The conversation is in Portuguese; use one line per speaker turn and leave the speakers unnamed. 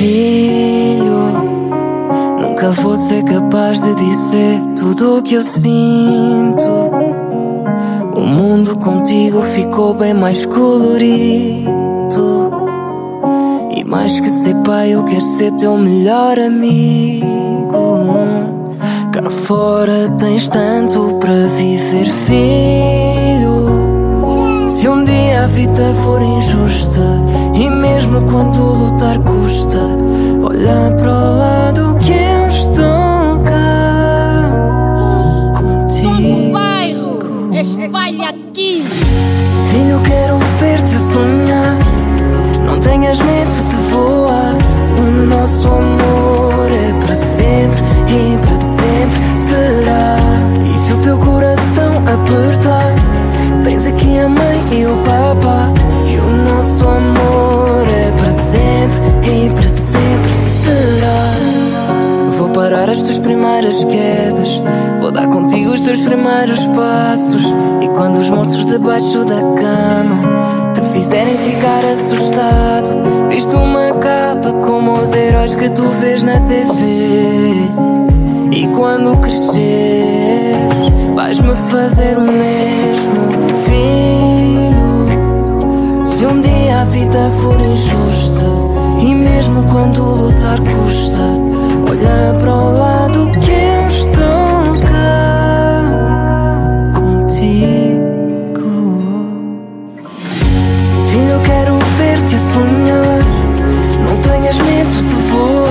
Filho, nunca vou ser capaz de dizer tudo o que eu sinto. O mundo contigo ficou bem mais colorido. E mais que ser pai, eu quero ser teu melhor amigo. Cá fora tens tanto para viver, filho. Se dia a vida for injusta, e mesmo quando lutar custa, olha para o lado que eu estou cá contigo.
bairro, espalha aqui.
Filho, quero ver-te sonhar. Não tenhas medo o papá. E o nosso amor é para sempre e para sempre será. Vou parar as tuas primeiras quedas. Vou dar contigo os teus primeiros passos. E quando os monstros debaixo da cama te fizerem ficar assustado, visto uma capa como os heróis que tu vês na TV. E quando crescer, vais-me fazer o mesmo, Te sonhar. Não tenhas medo, te vou